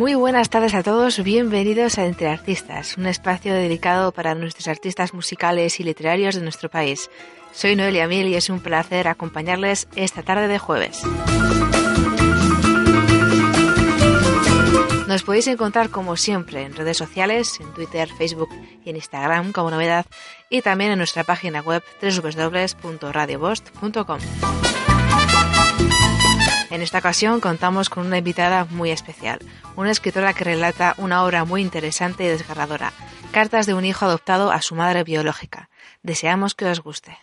Buenas tardes a todos, bienvenidos a Entre Artistas, un espacio dedicado para nuestros artistas musicales y literarios de nuestro país. Soy Noelia Miel y es un placer acompañarles esta tarde de jueves. Nos podéis encontrar como siempre en redes sociales, en Twitter, Facebook y en Instagram como novedad y también en nuestra página web www.radiobost.com. En esta ocasión contamos con una invitada muy especial, una escritora que relata una obra muy interesante y desgarradora, Cartas de un hijo adoptado a su madre biológica. Deseamos que os guste.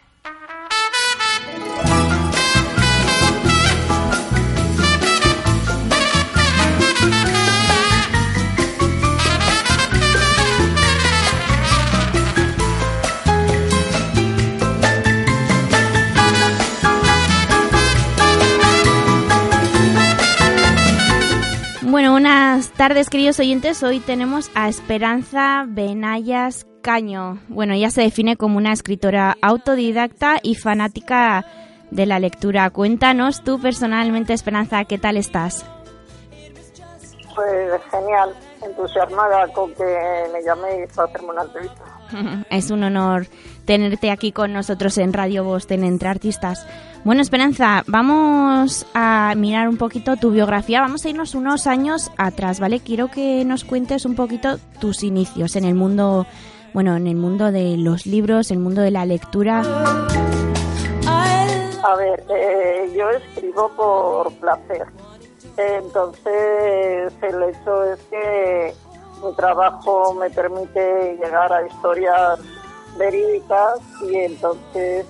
Bueno, buenas tardes queridos oyentes. Hoy tenemos a Esperanza Benayas Caño. Bueno, ella se define como una escritora autodidacta y fanática de la lectura. Cuéntanos tú personalmente, Esperanza, ¿qué tal estás? Pues genial, entusiasmada con que me llaméis para hacerme una entrevista. Es un honor tenerte aquí con nosotros en Radio en Entre Artistas. Bueno, Esperanza, vamos a mirar un poquito tu biografía. Vamos a irnos unos años atrás, ¿vale? Quiero que nos cuentes un poquito tus inicios en el mundo, bueno, en el mundo de los libros, el mundo de la lectura. A ver, eh, yo escribo por placer. Entonces, el hecho es que mi trabajo me permite llegar a historias verídicas y entonces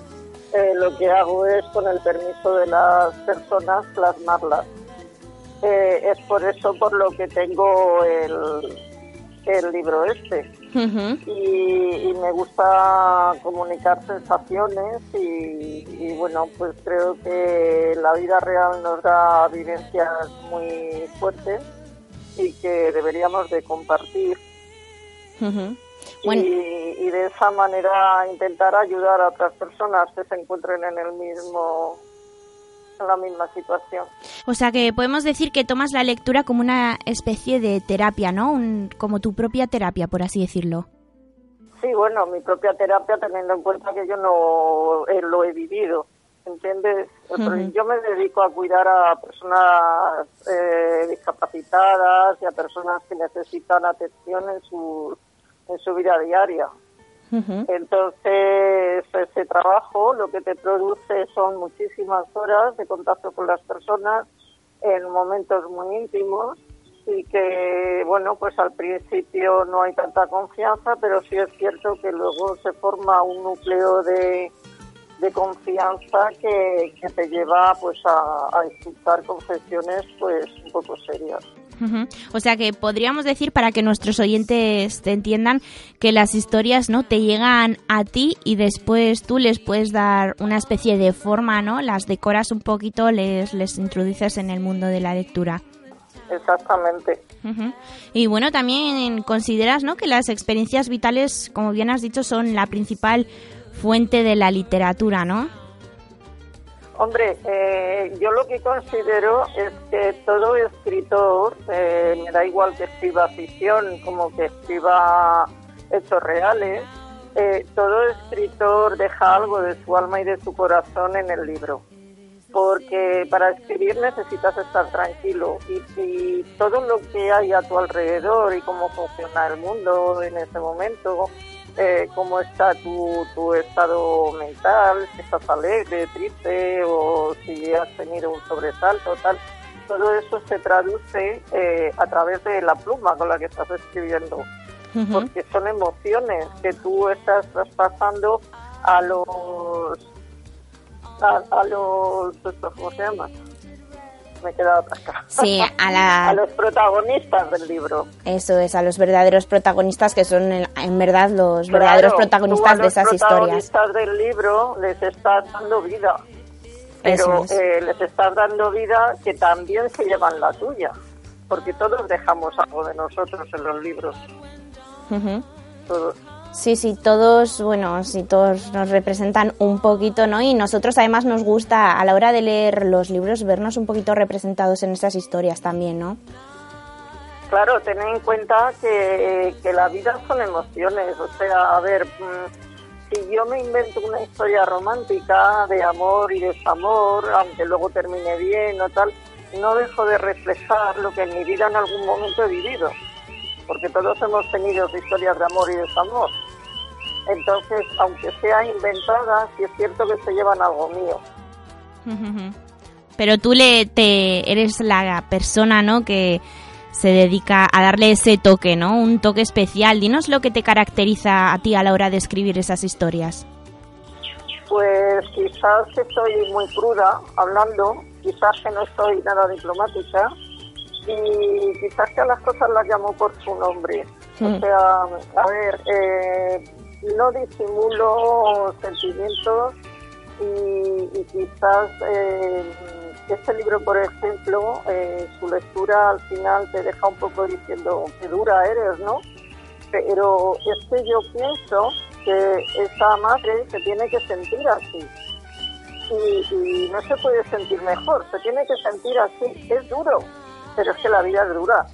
eh, lo que hago es, con el permiso de las personas, plasmarlas. Eh, es por eso por lo que tengo el, el libro este. Y, me gusta comunicar sensaciones y, y, bueno, pues creo que la vida real nos da vivencias muy fuertes y que deberíamos de compartir. Y, de esa manera intentar ayudar a otras personas que se encuentren en el mismo en la misma situación. O sea que podemos decir que tomas la lectura como una especie de terapia, ¿no? como tu propia terapia, por así decirlo. Sí, bueno, mi propia terapia teniendo en cuenta que yo no eh, lo he vivido, ¿entiendes? Yo me dedico a cuidar a personas eh, discapacitadas y a personas que necesitan atención en su, en su vida diaria. Entonces, ese trabajo lo que te produce son muchísimas horas de contacto con las personas en momentos muy íntimos y que, bueno, pues al principio no hay tanta confianza, pero sí es cierto que luego se forma un núcleo de, de confianza que, que, te lleva pues a, a escuchar confesiones pues un poco serias. O sea que podríamos decir para que nuestros oyentes te entiendan que las historias no te llegan a ti y después tú les puedes dar una especie de forma, ¿no? Las decoras un poquito, les les introduces en el mundo de la lectura. Exactamente. Y bueno, también consideras, ¿no? Que las experiencias vitales, como bien has dicho, son la principal fuente de la literatura, ¿no? Hombre, eh, yo lo que considero es que todo escritor, eh, me da igual que escriba ficción como que escriba hechos reales, eh, todo escritor deja algo de su alma y de su corazón en el libro. Porque para escribir necesitas estar tranquilo y, y todo lo que hay a tu alrededor y cómo funciona el mundo en ese momento, eh, cómo está tu, tu estado mental, si estás alegre, triste o si has tenido un sobresalto, tal. Todo eso se traduce eh, a través de la pluma con la que estás escribiendo, porque son emociones que tú estás traspasando a los a, a los ¿cómo se llama? Me he quedado atrás. Sí, a, a los protagonistas del libro. Eso es, a los verdaderos protagonistas que son en, verdad los verdaderos protagonistas de esas historias. Los protagonistas del libro les estás dando vida, pero eh, les estás dando vida que también se llevan la tuya, porque todos dejamos algo de nosotros en los libros. Todos. Sí, sí, todos, bueno, sí, todos nos representan un poquito, ¿no? Y nosotros además nos gusta a la hora de leer los libros vernos un poquito representados en esas historias también, ¿no? Claro, ten en cuenta que, que la vida son emociones, o sea, a ver, mm, si yo me invento una historia romántica de amor y desamor, aunque luego termine bien o tal, no dejo de reflejar lo que en mi vida en algún momento he vivido porque todos hemos tenido historias de amor y desamor. Entonces, aunque sea inventada, sí es cierto que se llevan algo mío. Pero tú le te eres la persona, ¿no? Que se dedica a darle ese toque, ¿no? Un toque especial. Dinos lo que te caracteriza a ti a la hora de escribir esas historias. Pues quizás que soy muy cruda hablando, quizás que no soy nada diplomática, y quizás que a las cosas las llamo por su nombre. O mm. sea, a ver, eh, no disimulo sentimientos y, quizás eh, este libro, por ejemplo, eh, su lectura al final te deja un poco diciendo que dura eres, ¿no? Pero es que yo pienso que esa madre se tiene que sentir así. Y, y no se puede sentir mejor, se tiene que sentir así. Es duro, pero es que la vida es dura.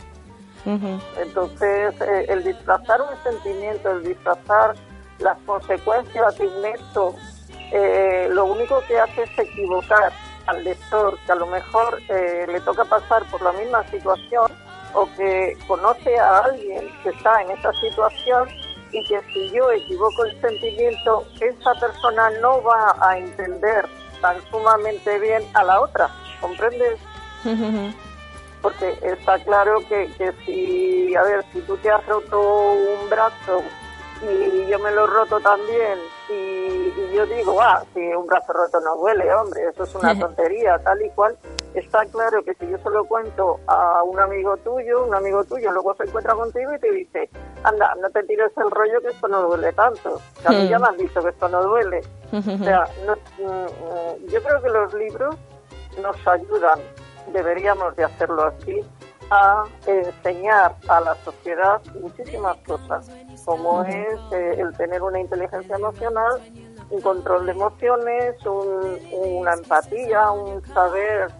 Entonces, eh, el disfrazar un sentimiento, el disfrazar las consecuencias inmensas, eh, lo único que hace es equivocar al lector, que a lo mejor eh, le toca pasar por la misma situación o que conoce a alguien que está en esa situación y que si yo equivoco el sentimiento, esa persona no va a entender tan sumamente bien a la otra, ¿comprendes? Porque está claro que, que si, a ver, si tú te has roto un brazo y yo me lo roto también y, yo digo, ah, si un brazo roto no duele, hombre, eso es una tontería, tal y cual, está claro que si yo se lo cuento a un amigo tuyo, un amigo tuyo luego se encuentra contigo y te dice, anda, no te tires el rollo que esto no duele tanto, a mí ya me han dicho que esto no duele. o sea, mm, mm, yo creo que los libros nos ayudan deberíamos de hacerlo así, a enseñar a la sociedad muchísimas cosas, como es eh, el tener una inteligencia emocional un control de emociones, una empatía, un saber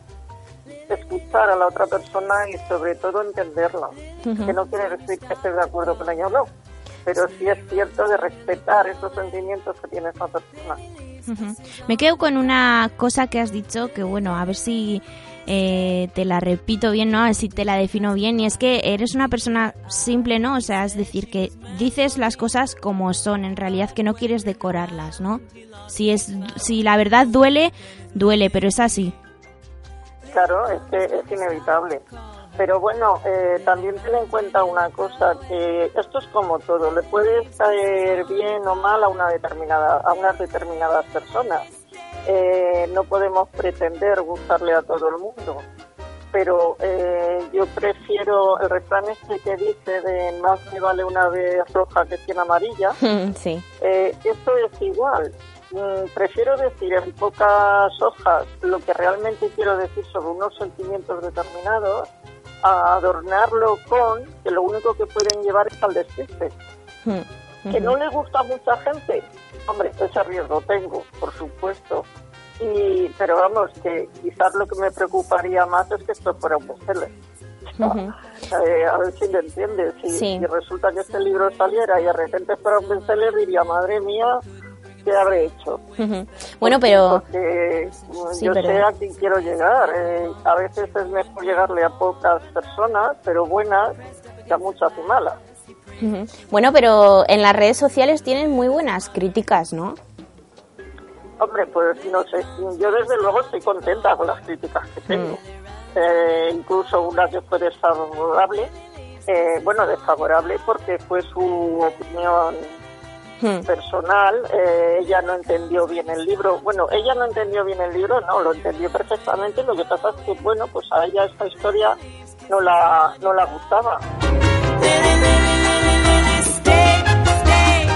escuchar a la otra persona y sobre todo entenderla. Que no quiere decir que esté de acuerdo con ella o no, pero sí es cierto de respetar esos sentimientos que tiene esa persona. Me quedo con una cosa que has dicho, que bueno, a ver si eh, te la repito bien, ¿no? Si te la defino bien, y es que eres una persona simple, ¿no? O sea, es decir, que dices las cosas como son, en realidad que no quieres decorarlas, ¿no? Si, es, si la verdad duele, duele, pero es así. Claro, es que es inevitable. Pero bueno, eh, también ten en cuenta una cosa, que esto es como todo, le puede caer bien o mal a una determinada, a unas determinadas personas. Eh, no podemos pretender gustarle a todo el mundo. Pero eh, yo prefiero el refrán este que dice de más me vale una vez roja que cien amarilla. sí. esto es igual. Mm, prefiero decir en pocas hojas lo que realmente quiero decir sobre unos sentimientos determinados a adornarlo con que lo único que pueden llevar es al despiste. Hmm, que no le gusta a mucha gente, hombre, ese riesgo tengo, por supuesto. Y, pero vamos, que quizás lo que me preocuparía más es que esto fuera un bestseller. Eh, a ver si me entiendes. Si, si, resulta que este libro saliera y de repente fuera un bestseller, diría, madre mía, ¿qué habré hecho? Bueno, pero... Porque yo sé a quién quiero llegar. Eh, a veces es mejor llegarle a pocas personas, pero buenas, que a muchas y malas. Bueno, pero en las redes sociales tienen muy buenas críticas, ¿no? Hombre, pues no sé. Yo desde luego estoy contenta con las críticas que tengo. Eh, incluso una que fue desfavorable. Eh, bueno, desfavorable porque fue su opinión Hmm. personal, eh, ella no entendió bien el libro. Bueno, ella no entendió bien el libro, no, lo entendió perfectamente. Lo que pasa es que, bueno, pues a ella esta historia no la, no la gustaba.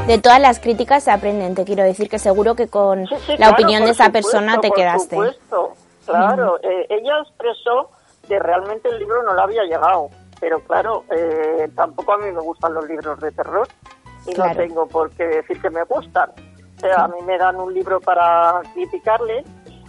De todas las críticas se aprenden, te quiero decir que seguro que con la opinión de esa persona te quedaste. Supuesto, claro, eh, ella expresó que realmente el libro no le había llegado, pero claro, eh, tampoco a mí me gustan los libros de terror y no tengo por qué decir que me gustan. O sea, a mí me dan un libro para criticarle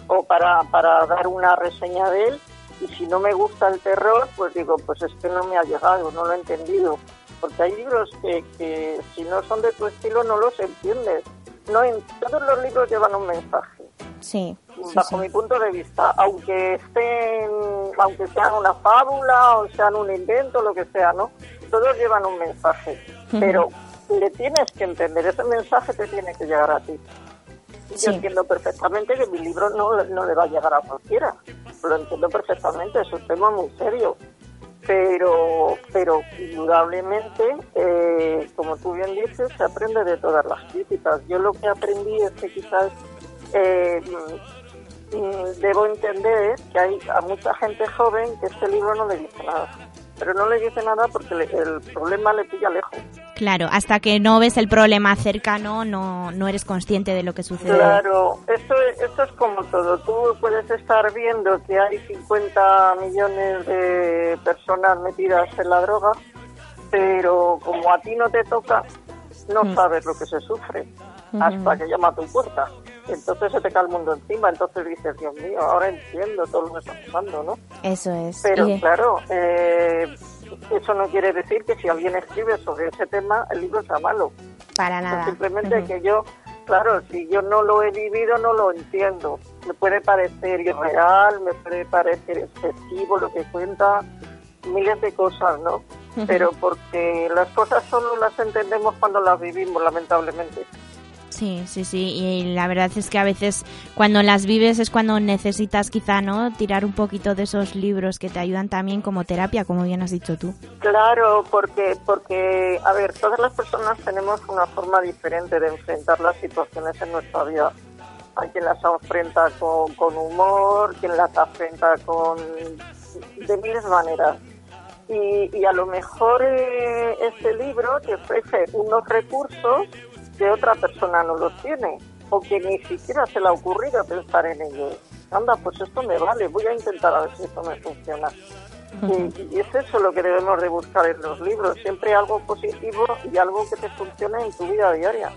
o para, para dar una reseña de él y si no me gusta el terror, pues digo, pues es que no me ha llegado, no lo he entendido. Porque hay libros que, que si no son de tu estilo no los entiendes. No en, todos los libros llevan un mensaje. Sí. Bajo mi punto de vista, aunque estén, aunque sean una fábula o sean un invento, lo que sea, ¿no? Todos llevan un mensaje. Pero le tienes que entender, ese mensaje te tiene que llegar a ti. Yo entiendo perfectamente que mi libro no, no le va a llegar a cualquiera, lo entiendo perfectamente, es un tema muy serio, pero, pero indudablemente, eh, como tú bien dices, se aprende de todas las críticas. Yo lo que aprendí es que quizás eh, mm, debo entender que hay a mucha gente joven que este libro no le dice nada pero no le dice nada porque el problema le pilla lejos. Claro, hasta que no ves el problema cercano no, no eres consciente de lo que sucede. Claro, esto, esto es como todo. Tú puedes estar viendo que hay 50 millones de personas metidas en la droga, pero como a ti no te toca, no mm. sabes lo que se sufre hasta que llama a tu puerta. Entonces se te cae el mundo encima, entonces dices, Dios mío, ahora entiendo todo lo que está pasando, ¿no? Eso es. Pero claro, eh, eso no quiere decir que si alguien escribe sobre ese tema, el libro sea malo. Para nada. simplemente que yo, claro, si yo no lo he vivido, no lo entiendo. Me puede parecer irreal, me puede parecer excesivo lo que cuenta, miles de cosas, ¿no? Pero porque las cosas solo las entendemos cuando las vivimos, lamentablemente. Sí, sí, sí. Y la verdad es que a veces cuando las vives es cuando necesitas quizá, ¿no? Tirar un poquito de esos libros que te ayudan también como terapia, como bien has dicho tú. Claro, porque, porque a ver, todas las personas tenemos una forma diferente de enfrentar las situaciones en nuestra vida. Hay quien las enfrenta con, con humor, quien las enfrenta con de miles maneras. Y, y a lo mejor eh, este libro te ofrece unos recursos que otra persona no los tiene o que ni siquiera se le ha ocurrido pensar en ello. Anda, pues esto me vale, voy a intentar a ver si esto me funciona. y, es eso lo que debemos de buscar en los libros, siempre algo positivo y algo que te funcione en tu vida diaria.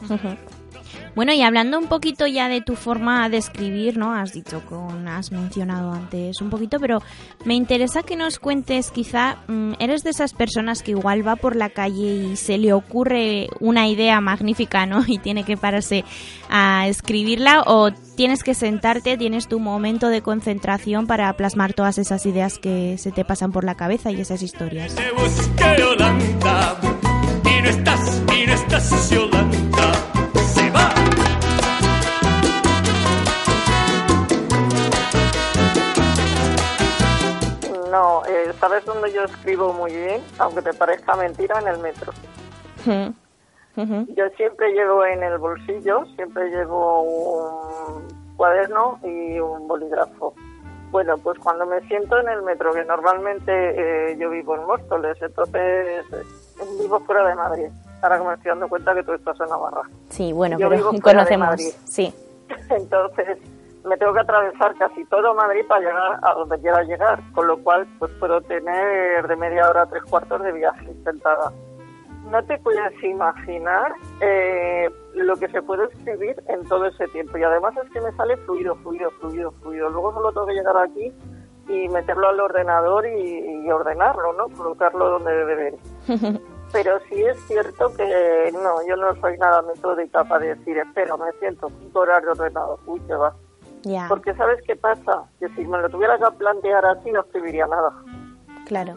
Bueno, y hablando un poquito ya de tu forma de escribir, ¿no? Has dicho con, has mencionado antes un poquito, pero me interesa que nos cuentes, quizá, mm, eres de esas personas que igual va por la calle y se le ocurre una idea magnífica, ¿no? Y tiene que pararse a escribirla o tienes que sentarte, tienes tu momento de concentración para plasmar todas esas ideas que se te pasan por la cabeza y esas historias. y no estás, y no estás No, ¿sabes dónde yo escribo muy bien? Aunque te parezca mentira, en el metro. Yo siempre llevo en el bolsillo, siempre llevo un cuaderno y un bolígrafo. Bueno, pues cuando me siento en el metro, que normalmente eh, yo vivo en Móstoles, entonces eh, vivo fuera de Madrid. Ahora que me estoy dando cuenta que tú estás en Navarra. Sí, bueno, yo pero conocemos. Sí. entonces, me tengo que atravesar casi todo Madrid para llegar a donde quiera llegar, con lo cual pues puedo tener de media hora a tres cuartos de viaje intentada. No te puedes imaginar eh, lo que se puede escribir en todo ese tiempo y además es que me sale fluido, fluido, fluido, fluido. Luego solo tengo que llegar aquí y meterlo al ordenador y, ordenarlo, ¿no? Colocarlo donde debe Pero sí es cierto que no, yo no soy nada metódica para decir, espera, me siento cinco horas de ordenador, uy, que va porque ¿sabes qué pasa? Que si me lo tuviera que plantear así no escribiría nada. Claro.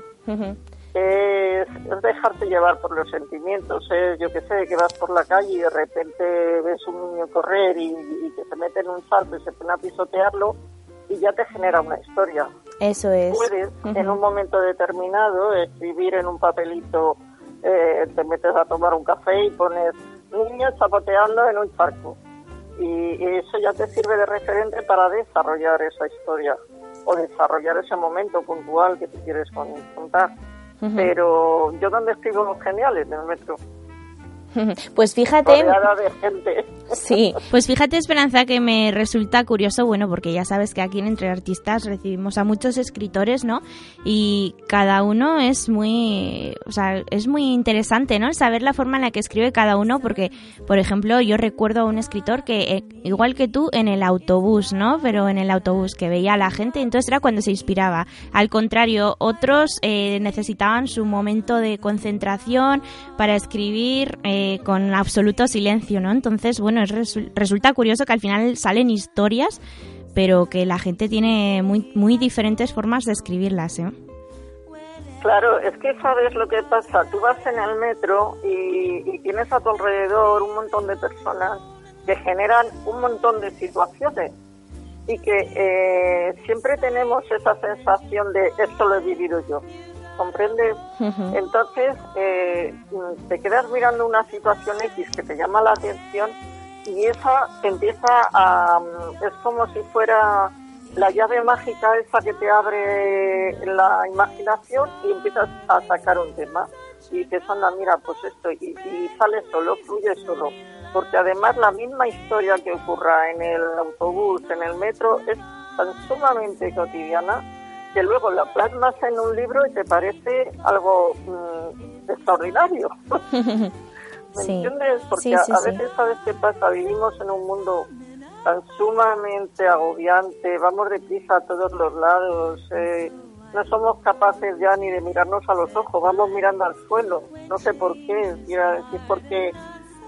es, dejarte llevar por los sentimientos. Es, yo que sé, que vas por la calle y de repente ves un niño correr y, que se mete en un salto y se pone a pisotearlo y ya te genera una historia. Eso es. Puedes en un momento determinado escribir en un papelito, eh, te metes a tomar un café y pones niños zapoteando en un charco y eso ya te sirve de referente para desarrollar esa historia o desarrollar ese momento puntual que tú quieres contar. Pero yo donde escribo los geniales en el metro. Pues fíjate. De gente. Sí, pues fíjate, Esperanza, que me resulta curioso, bueno, porque ya sabes que aquí en Entre Artistas recibimos a muchos escritores, ¿no? Y cada uno es muy, o sea, es muy interesante, ¿no? Saber la forma en la que escribe cada uno, porque, por ejemplo, yo recuerdo a un escritor que, eh, igual que tú, en el autobús, ¿no? Pero en el autobús, que veía a la gente, entonces era cuando se inspiraba. Al contrario, otros eh, necesitaban su momento de concentración para escribir. Eh, con absoluto silencio, ¿no? Entonces, bueno, resulta curioso que al final salen historias, pero que la gente tiene muy, muy diferentes formas de escribirlas, ¿eh? Claro, es que sabes lo que pasa. Tú vas en el metro y, tienes a tu alrededor un montón de personas que generan un montón de situaciones y que eh, siempre tenemos esa sensación de esto lo he vivido yo. ¿Comprendes? Entonces, eh, te quedas mirando una situación X que te llama la atención y esa empieza a... es como si fuera la llave mágica esa que te abre la imaginación y empiezas a sacar un tema. Y dices, anda, mira, pues esto, y, y sale solo, fluye solo. Porque además la misma historia que ocurra en el autobús, en el metro, es tan sumamente cotidiana que luego la plasmas en un libro y te parece algo mm, extraordinario. ¿Me entiendes? Porque a, veces, ¿sabes qué pasa? Vivimos en un mundo tan sumamente agobiante, vamos deprisa a todos los lados, eh, no somos capaces ya ni de mirarnos a los ojos, vamos mirando al suelo. No sé por qué, si es porque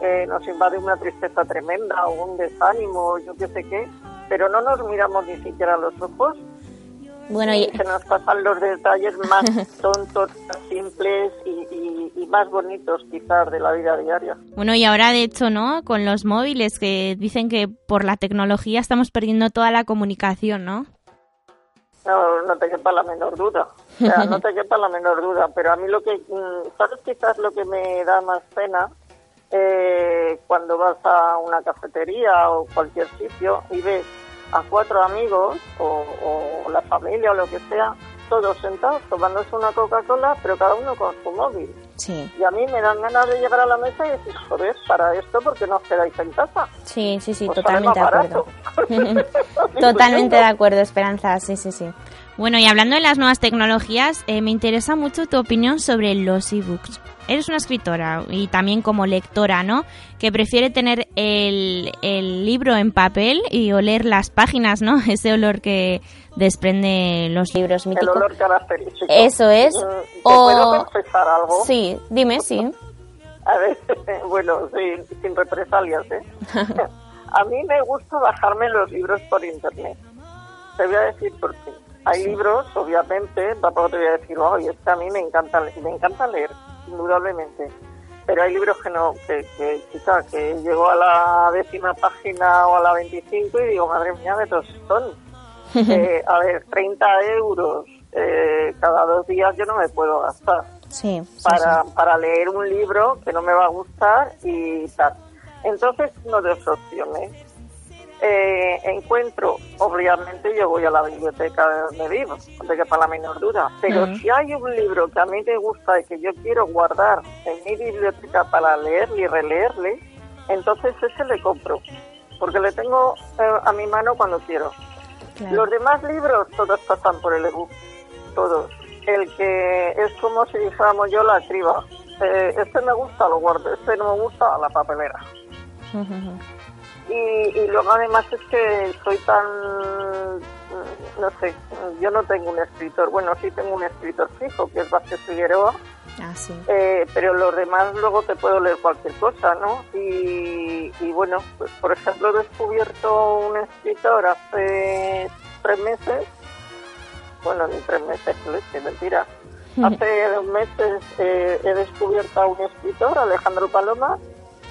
eh, nos invade una tristeza tremenda o un desánimo, yo qué sé qué, pero no nos miramos ni siquiera a los ojos bueno, y... Se nos pasan los detalles más tontos, simples y, más bonitos quizás de la vida diaria. Bueno, y ahora de hecho, ¿no? Con los móviles que dicen que por la tecnología estamos perdiendo toda la comunicación, ¿no? No, no te quepa la menor duda. O sea, no te quepa la menor duda. Pero a mí lo que, mm, ¿sabes quizás lo que me da más pena? Eh, cuando vas a una cafetería o cualquier sitio y ves a cuatro amigos o, la familia o lo que sea, todos sentados tomándose una Coca-Cola, pero cada uno con su móvil. Sí. Y a mí me dan ganas de llegar a la mesa y decir, joder, para esto, porque no os quedáis en casa? Sí, sí, sí, pues totalmente de acuerdo. totalmente de acuerdo, Esperanza, sí, sí, sí. Bueno, y hablando de las nuevas tecnologías, eh, me interesa mucho tu opinión sobre los ebooks. Eres una escritora y también como lectora, ¿no? Que prefiere tener el, el libro en papel y oler las páginas, ¿no? Ese olor que desprende los libros míticos. El olor característico. Eso es. Mm, ¿Te puedo confesar algo? Sí, dime, sí. A ver, bueno, sí, sin represalias, ¿eh? a mí me gusta bajarme los libros por internet. Te voy a decir por qué. Hay libros, obviamente, tampoco te voy a decir, oye, es que a mí me encanta, me encanta leer, indudablemente. Pero hay libros que no, que, que quizá, que llego a la décima página o a la 25 y digo, madre mía, de todos son. Eh, a ver, 30 euros eh, cada dos días yo no me puedo gastar. Sí, para, para leer un libro que no me va a gustar y tal. Entonces, no de opciones eh, encuentro, obviamente yo voy a la biblioteca de donde vivo, de que para la menor duda, pero si hay un libro que a mí me gusta y que yo quiero guardar en mi biblioteca para leerle y releerle, entonces ese le compro, porque le tengo eh, a mi mano cuando quiero. Los demás libros todos pasan por el ebook, todos. El que es como si dijéramos yo la criba. Eh, este me gusta, lo guardo, este no me gusta, a la papelera. Y, luego además es que soy tan, no sé, yo no tengo un escritor, bueno, sí tengo un escritor fijo, que es Vázquez Figueroa, ah, sí. eh, pero los demás luego te puedo leer cualquier cosa, ¿no? Y, bueno, pues por ejemplo he descubierto un escritor hace tres meses, bueno, ni tres meses, es mentira. Hace dos meses eh, he descubierto a un escritor, Alejandro Paloma,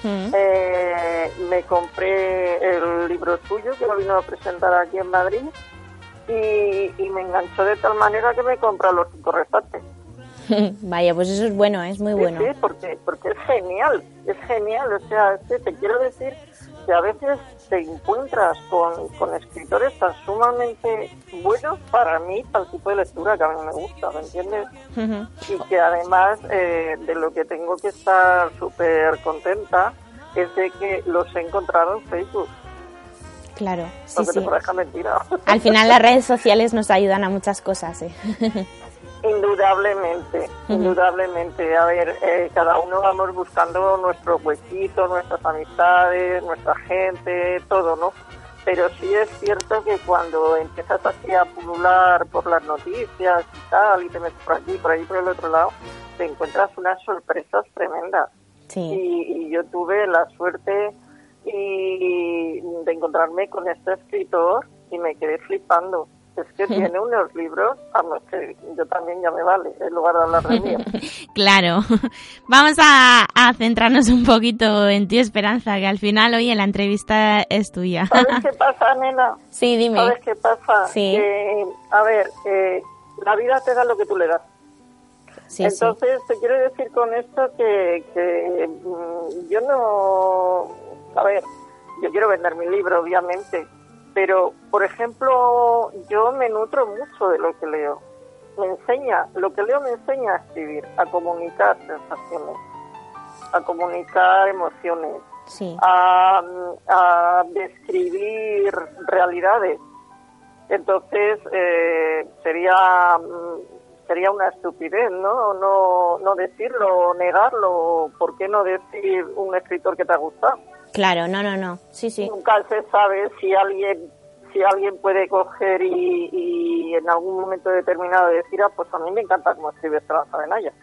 eh, me compré el libro suyo que lo vino a presentar aquí en Madrid y, me enganchó de tal manera que me compra los cinco restantes. Vaya, pues eso es bueno, es muy bueno. Sí, porque, porque es genial, es genial. O sea, te quiero decir que a veces te encuentras con, con escritores tan sumamente buenos para mí, para el tipo de lectura que a mí me gusta, ¿me entiendes? Y que además eh, de lo que tengo que estar súper contenta es de que los he encontrado en Facebook. Claro, sí, sí. mentira. Al final las redes sociales nos ayudan a muchas cosas, ¿eh? Indudablemente, indudablemente. A ver, eh, cada uno vamos buscando nuestro huequito, nuestras amistades, nuestra gente, todo, ¿no? Pero sí es cierto que cuando empiezas así a pulular por las noticias y tal, y te metes por aquí, por ahí, por el otro lado, te encuentras unas sorpresas tremendas. Sí. Y, yo tuve la suerte y de encontrarme con este escritor y me quedé flipando es que tiene unos libros, vamos, que yo también ya me vale, en lugar de hablar de mí. claro. Vamos a, centrarnos un poquito en ti, Esperanza, que al final hoy en la entrevista es tuya. ¿Sabes qué pasa, nena? Sí, dime. ¿Sabes qué pasa? Sí. a ver, eh, la vida te da lo que tú le das. Sí, Entonces, te quiero decir con esto que, que mm, yo no... A ver, yo quiero vender mi libro, obviamente, pero, por ejemplo, yo me nutro mucho de lo que leo. Me enseña, lo que leo me enseña a escribir, a comunicar sensaciones, a comunicar emociones, a, describir realidades. Entonces, eh, sería sería una estupidez, ¿no? ¿no? No decirlo, negarlo. ¿Por qué no decir un escritor que te ha gustado? Claro, no, no, no. Sí, sí. Nunca se sabe si alguien si alguien puede coger y, en algún momento determinado decir, ah, pues a mí me encanta cómo escribe Esperanza Benaya.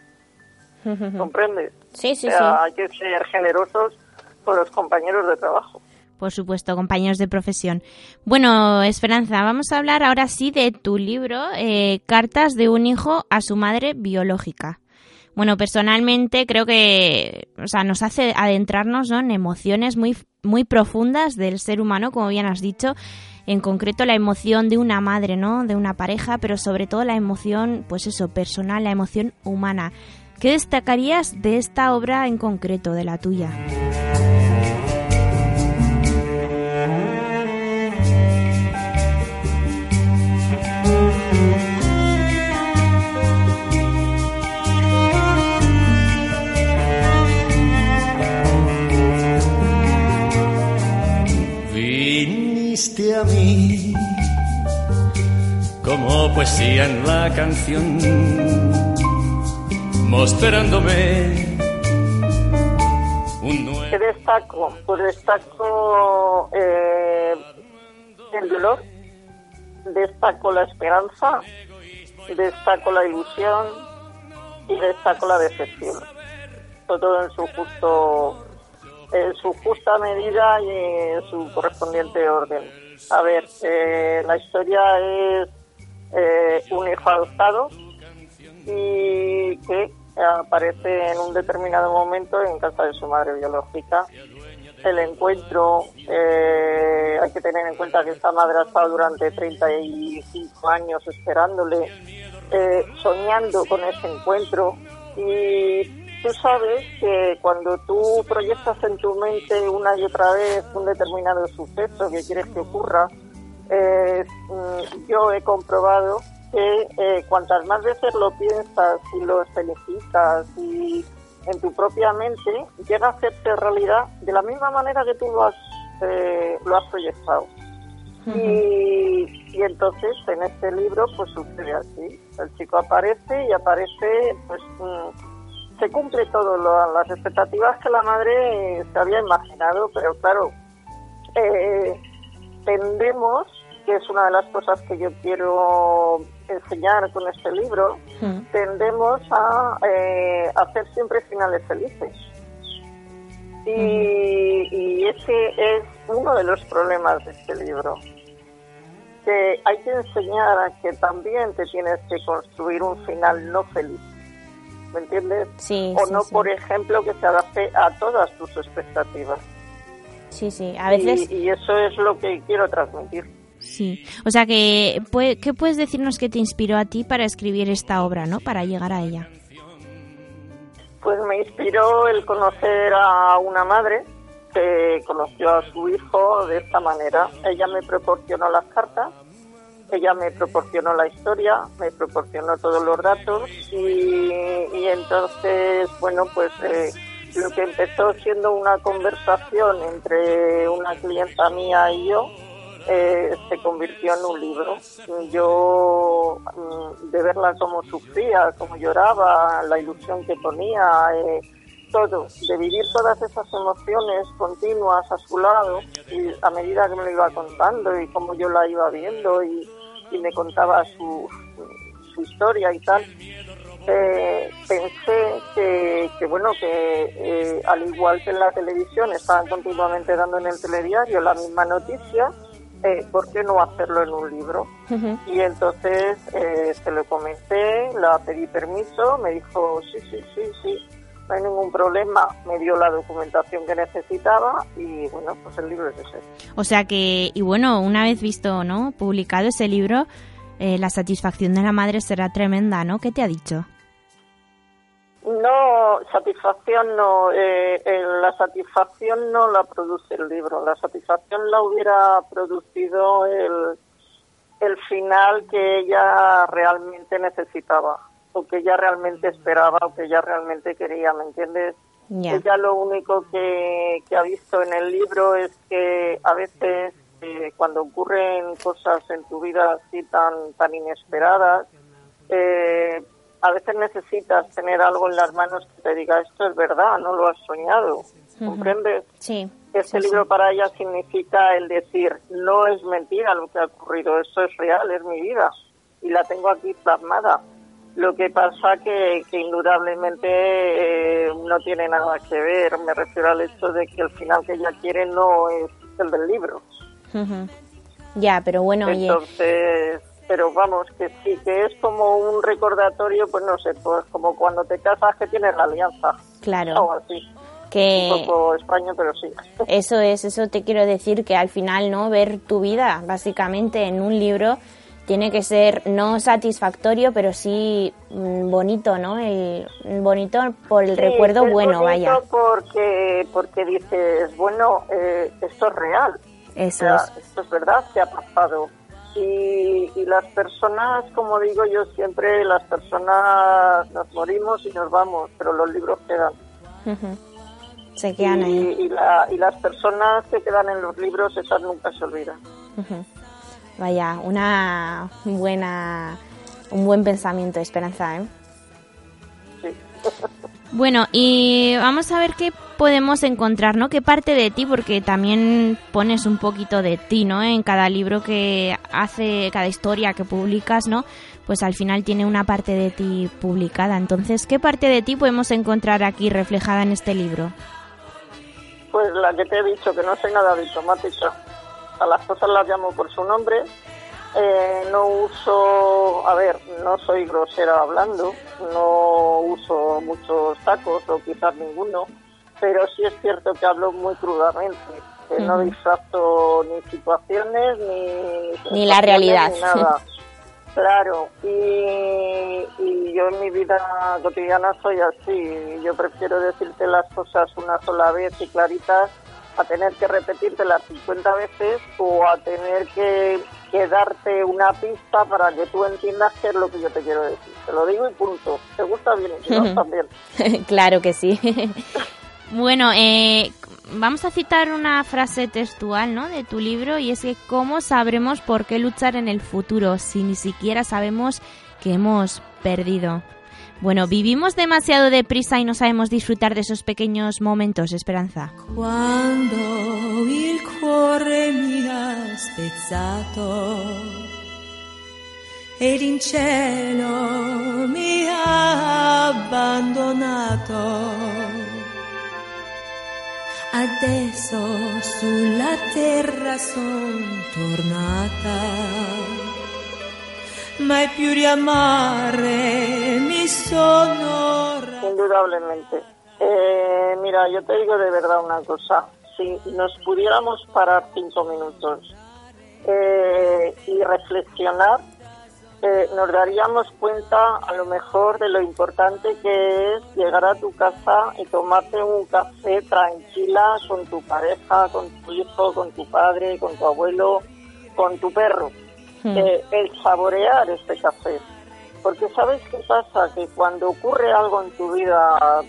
¿Comprendes? Sí, sí, sí. Hay que ser generosos con los compañeros de trabajo. Por supuesto, compañeros de profesión. Bueno, Esperanza, vamos a hablar ahora sí de tu libro, eh, Cartas de un hijo a su madre biológica. Bueno, personalmente creo que, o sea, nos hace adentrarnos en emociones muy, muy profundas del ser humano, como bien has dicho, en concreto la emoción de una madre, ¿no? De una pareja, pero sobre todo la emoción, pues eso, personal, la emoción humana. ¿Qué destacarías de esta obra en concreto, de la tuya? Poesía en la canción, mostrándome ¿Qué destaco? Pues destaco eh, el dolor, destaco la esperanza, destaco la ilusión y destaco la decepción. Todo en su justo en su justa medida y en su correspondiente orden. A ver, eh, la historia es eh, un hijo adoptado y que aparece en un determinado momento en casa de su madre biológica. El encuentro, eh, hay que tener en cuenta que esta madre ha estado durante 35 años esperándole, eh, soñando con ese encuentro y tú sabes que cuando tú proyectas en tu mente una y otra vez un determinado suceso que quieres que ocurra, eh, mm, yo he comprobado que eh, cuantas más veces lo piensas y lo felicitas y en tu propia mente llega a hacerse realidad de la misma manera que tú lo has, eh, lo has proyectado. y, y, entonces en este libro pues sucede así. El chico aparece y aparece, pues mm, se cumple todo, lo, las expectativas que la madre se había imaginado, pero claro, eh, tendemos, que es una de las cosas que yo quiero enseñar con este libro, tendemos a eh, hacer siempre finales felices. Y, y, ese es uno de los problemas de este libro. Que hay que enseñar a que también te tienes que construir un final no feliz. ¿Me entiendes? Sí. O sí, no, sí. por ejemplo, que se adapte a todas tus expectativas. Sí, sí. A veces. Y, y eso es lo que quiero transmitir. Sí, o sea que, ¿qué puedes decirnos que te inspiró a ti para escribir esta obra, no? Para llegar a ella. Pues me inspiró el conocer a una madre que conoció a su hijo de esta manera. Ella me proporcionó las cartas, ella me proporcionó la historia, me proporcionó todos los datos y, y entonces, bueno, pues eh, lo que empezó siendo una conversación entre una clienta mía y yo, eh, se convirtió en un libro. Yo, mm, de verla como sufría, como lloraba, la ilusión que ponía, eh, todo, de vivir todas esas emociones continuas a su lado, y a medida que me lo iba contando y como yo la iba viendo y, y me contaba su, su historia y tal, eh, pensé que, que, bueno que eh, al igual que en la televisión estaban continuamente dando en el telediario la misma noticia eh, ¿por qué no hacerlo en un libro? Uh -huh. Y entonces eh, se lo comenté, la pedí permiso, me dijo sí, sí, sí, sí, no hay ningún problema, me dio la documentación que necesitaba y bueno, pues el libro es ese. O sea que, y bueno, una vez visto, ¿no? Publicado ese libro, eh, la satisfacción de la madre será tremenda, ¿no? ¿Qué te ha dicho? No, satisfacción no. Eh, eh, la satisfacción no la produce el libro. La satisfacción la hubiera producido el, el final que ella realmente necesitaba, o que ella realmente esperaba, o que ella realmente quería, ¿me entiendes? Yeah. Ella lo único que, que, ha visto en el libro es que a veces eh, cuando ocurren cosas en tu vida así tan, tan inesperadas, eh, a veces necesitas tener algo en las manos que te diga esto es verdad, no lo has soñado, ¿comprendes? Uh -huh. Sí. Este sí, libro sí. para ella significa el decir, no es mentira lo que ha ocurrido, esto es real, es mi vida y la tengo aquí plasmada. Lo que pasa que, que indudablemente eh, no tiene nada que ver, me refiero al hecho de que el final que ella quiere no es el del libro. Uh -huh. Ya, pero bueno, Entonces, oye pero vamos, que sí, que es como un recordatorio, pues no sé, pues como cuando te casas que tienes la alianza. Claro. O así. Que un poco extraño, pero sí. Eso es, eso te quiero decir, que al final, ¿no? Ver tu vida, básicamente, en un libro tiene que ser no satisfactorio, pero sí mm, bonito, ¿no? El, el bonito por el sí, recuerdo bueno, vaya. Porque, porque dices, bueno, eh, esto es real. Eso o sea, es. Esto es verdad, se ha pasado. Y, y, las personas, como digo yo siempre, las personas nos morimos y nos vamos, pero los libros quedan. Uh -huh. Se quedan y, ahí. Y, la, y, las personas que quedan en los libros, esas nunca se olvidan. Uh -huh. Vaya, una buena, un buen pensamiento, Esperanza, ¿eh? Sí. Bueno, y vamos a ver qué podemos encontrar, ¿no? ¿Qué parte de ti? Porque también pones un poquito de ti, ¿no? En cada libro que hace, cada historia que publicas, ¿no? Pues al final tiene una parte de ti publicada. Entonces, ¿qué parte de ti podemos encontrar aquí reflejada en este libro? Pues la que te he dicho, que no soy nada diplomática. A las cosas las llamo por su nombre. Eh, no uso, a ver, no soy grosera hablando, no uso muchos tacos o quizás ninguno pero sí es cierto que hablo muy crudamente, que no disfrazo ni situaciones ni... Ni la realidad. nada. Claro, y, yo en mi vida cotidiana soy así. Yo prefiero decirte las cosas una sola vez y claritas a tener que repetírtelas 50 veces o a tener que, que, darte una pista para que tú entiendas qué es lo que yo te quiero decir. Te lo digo y punto. ¿Te gusta bien y no también? claro que sí. Bueno, eh, vamos a citar una frase textual ¿no? de tu libro y es que ¿cómo sabremos por qué luchar en el futuro si ni siquiera sabemos que hemos perdido? Bueno, vivimos demasiado deprisa y no sabemos disfrutar de esos pequeños momentos, Esperanza. Cuando il cuore mi spezzato ed cielo ha abbandonato adesso sulla terra son tornata, mai più riamare mi sono... Indudablemente. Eh, mira, yo te digo de verdad una cosa. Si nos pudiéramos parar cinco minutos eh, y reflexionar nos daríamos cuenta a lo mejor de lo importante que es llegar a tu casa y tomarte un café tranquila con tu pareja, con tu hijo, con tu padre, con tu abuelo, con tu perro. Hmm. Eh, el saborear este café. Porque sabes qué pasa, que cuando ocurre algo en tu vida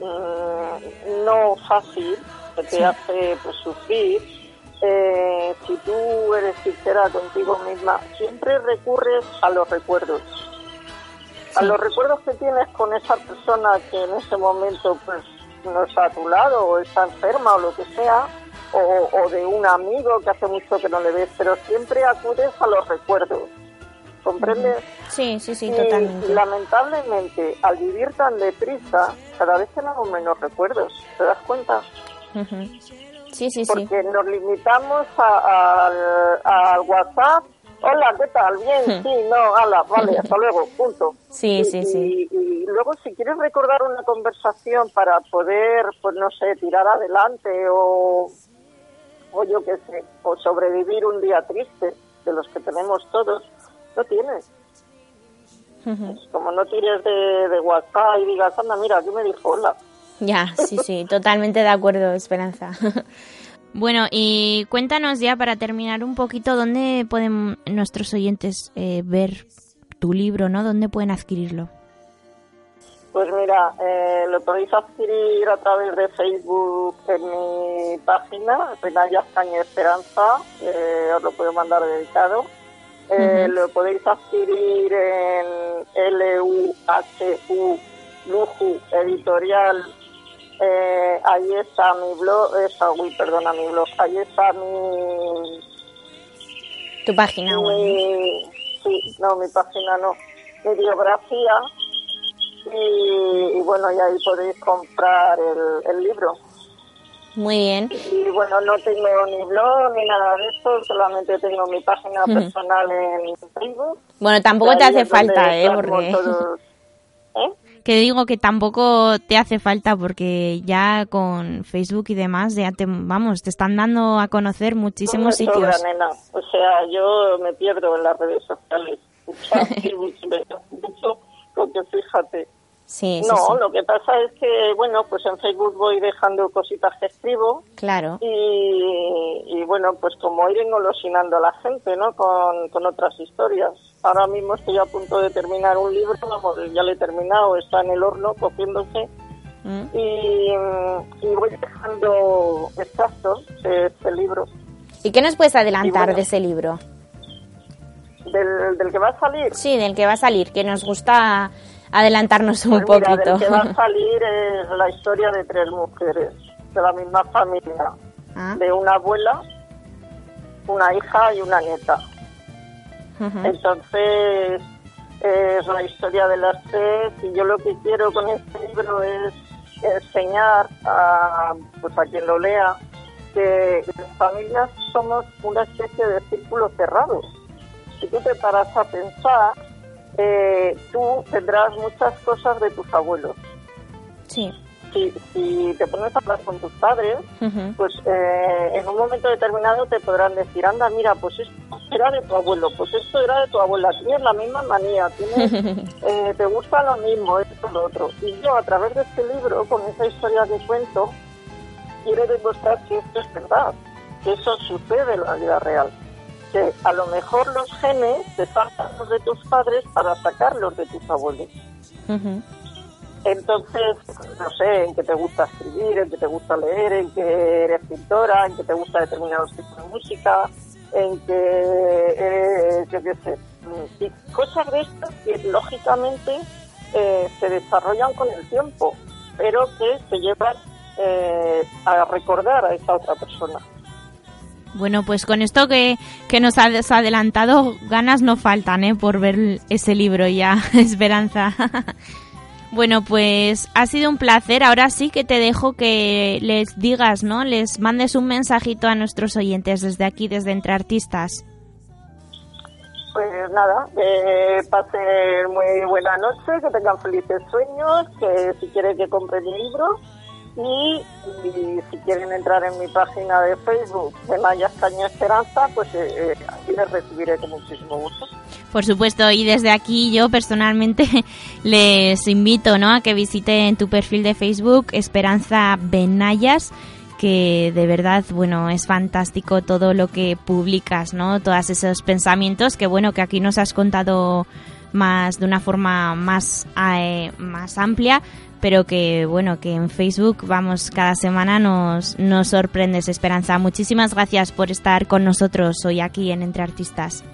mm, no fácil, que te hace pues, sufrir, eh, si tú eres sincera contigo misma, siempre recurres a los recuerdos. A los recuerdos que tienes con esa persona que en ese momento pues no está a tu lado o está enferma o lo que sea, o, de un amigo que hace mucho que no le ves, pero siempre acudes a los recuerdos. ¿Comprendes? Sí, sí, sí, totalmente. Y lamentablemente, al vivir tan deprisa, cada vez tenemos menos recuerdos. ¿Te das cuenta? Sí, sí, Porque nos limitamos al WhatsApp. Hola, ¿qué tal? Bien, hmm. sí, no, ala, vale, hasta luego, punto. Sí, sí, sí. Y, luego, si quieres recordar una conversación para poder, pues no sé, tirar adelante o, o yo qué sé, o sobrevivir un día triste, de los que tenemos todos, no tienes. como no tires de, de WhatsApp y digas, anda, mira, aquí me dijo hola. Ya, sí, sí, totalmente de acuerdo, Esperanza. Bueno, y cuéntanos ya para terminar un poquito dónde pueden nuestros oyentes eh, ver tu libro, ¿no? ¿Dónde pueden adquirirlo? Pues mira, eh, lo podéis adquirir a través de Facebook en mi página, Renaya Caña Esperanza, eh, os lo puedo mandar dedicado. Lo podéis adquirir en LUHU, Luju Editorial eh, ahí está mi blog, esa, uy, perdona, mi blog, ahí está mi... Tu página Sí, no, mi página no, mi biografía y, bueno, y ahí podéis comprar el, el libro. Muy bien. Y bueno, no tengo ni blog ni nada de esto, solamente tengo mi página personal en Facebook. Bueno, tampoco te hace falta, ¿eh? Porque... ¿Eh? Que digo que tampoco te hace falta porque ya con Facebook y demás ya te vamos te están dando a conocer muchísimos sitios. o sea yo me pierdo en las redes sociales. Mucho porque fíjate Sí, no, lo que pasa es que, bueno, pues en Facebook voy dejando cositas que escribo. Claro. Y, bueno, pues como ir engolosinando a la gente, ¿no? Con, con, otras historias. Ahora mismo estoy a punto de terminar un libro, vamos, ya lo he terminado, está en el horno cogiéndose. Mm. Y, y, voy dejando extractos de este libro. ¿Y qué nos puedes adelantar de ese libro? Del, del que va a salir. Sí, del que va a salir, que nos gusta adelantarnos un Pues mira, poquito. del que va a salir es la historia de tres mujeres de la misma familia, Ah, de una abuela, una hija y una nieta. Entonces, es la historia de las tres y yo lo que quiero con este libro es enseñar a, pues a quien lo lea que las familias somos una especie de círculo cerrado. Si tú te paras a pensar, eh, tú tendrás muchas cosas de tus abuelos. Sí. Si, si te pones a hablar con tus padres, pues eh, en un momento determinado te podrán decir, anda, mira, pues esto era de tu abuelo, pues esto era de tu abuela, tienes la misma manía, tienes, eh, te gusta lo mismo, esto, lo otro. Y yo a través de este libro, con esa historia que cuento, quiero demostrar que esto es verdad, que eso sucede en la vida real. Que a lo mejor los genes te sacan los de tus padres para sacarlos de tus abuelos. Entonces, no sé, en que te gusta escribir, en que te gusta leer, en que eres pintora, en que te gusta determinados tipos de música, en que eres, yo qué sé, y cosas de estas que lógicamente eh, se desarrollan con el tiempo, pero que te llevan eh, a recordar a esa otra persona. Bueno, pues con esto que, que nos has adelantado, ganas no faltan, ¿eh? Por ver ese libro ya, Esperanza. bueno, pues ha sido un placer. Ahora sí que te dejo que les digas, ¿no? Les mandes un mensajito a nuestros oyentes desde aquí, desde Entre Artistas. Pues nada, que pasen muy buena noche, que tengan felices sueños, que si quieren que compren mi libro y, si quieren entrar en mi página de Facebook de Mayas Caño Esperanza, pues eh, eh, aquí les recibiré con muchísimo gusto. Por supuesto, y desde aquí yo personalmente les invito ¿no? a que visiten tu perfil de Facebook, Esperanza Benayas, que de verdad, bueno, es fantástico todo lo que publicas, ¿no? Todos esos pensamientos que, bueno, que aquí nos has contado más de una forma más, eh, más amplia, pero que, bueno, que en Facebook, vamos, cada semana nos, nos sorprendes, Esperanza. Muchísimas gracias por estar con nosotros hoy aquí en Entre Artistas.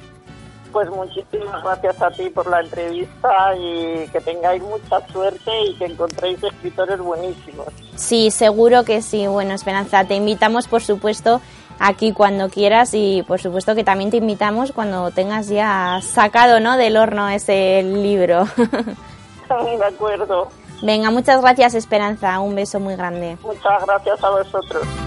Pues muchísimas gracias a ti por la entrevista y que tengáis mucha suerte y que encontréis escritores buenísimos. Sí, seguro que sí. Bueno, Esperanza, te invitamos, por supuesto, aquí cuando quieras y, por supuesto, que también te invitamos cuando tengas ya sacado, ¿no? Del horno ese libro. De acuerdo. Venga, muchas gracias, Esperanza. Un beso muy grande. Muchas gracias a vosotros.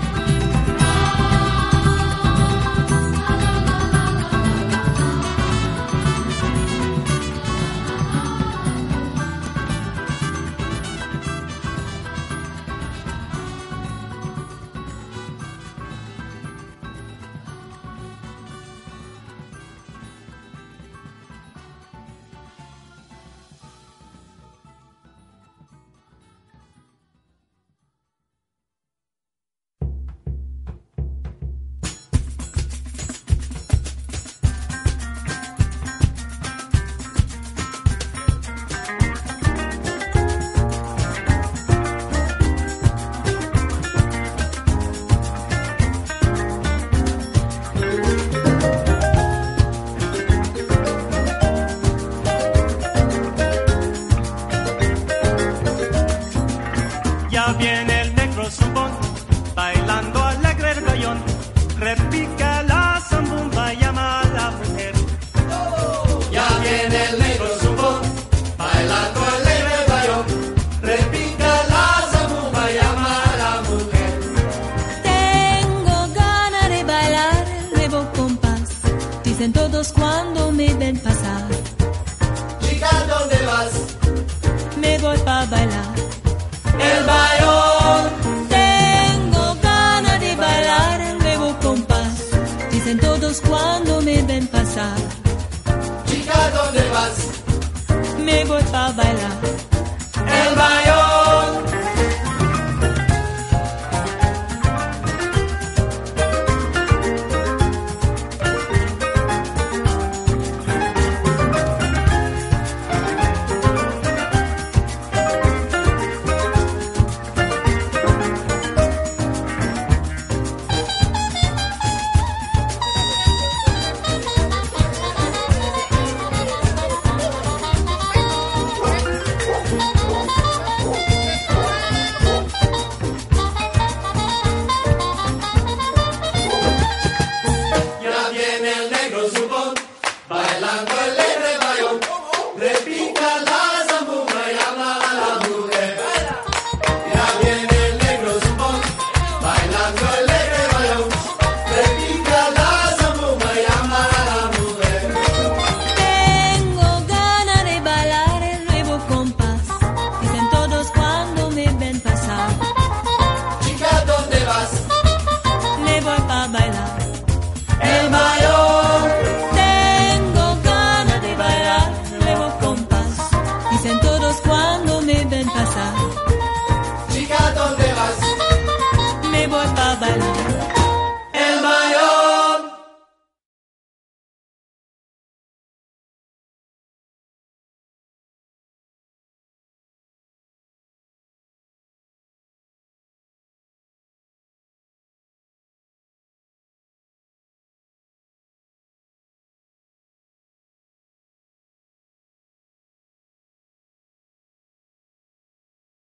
Ya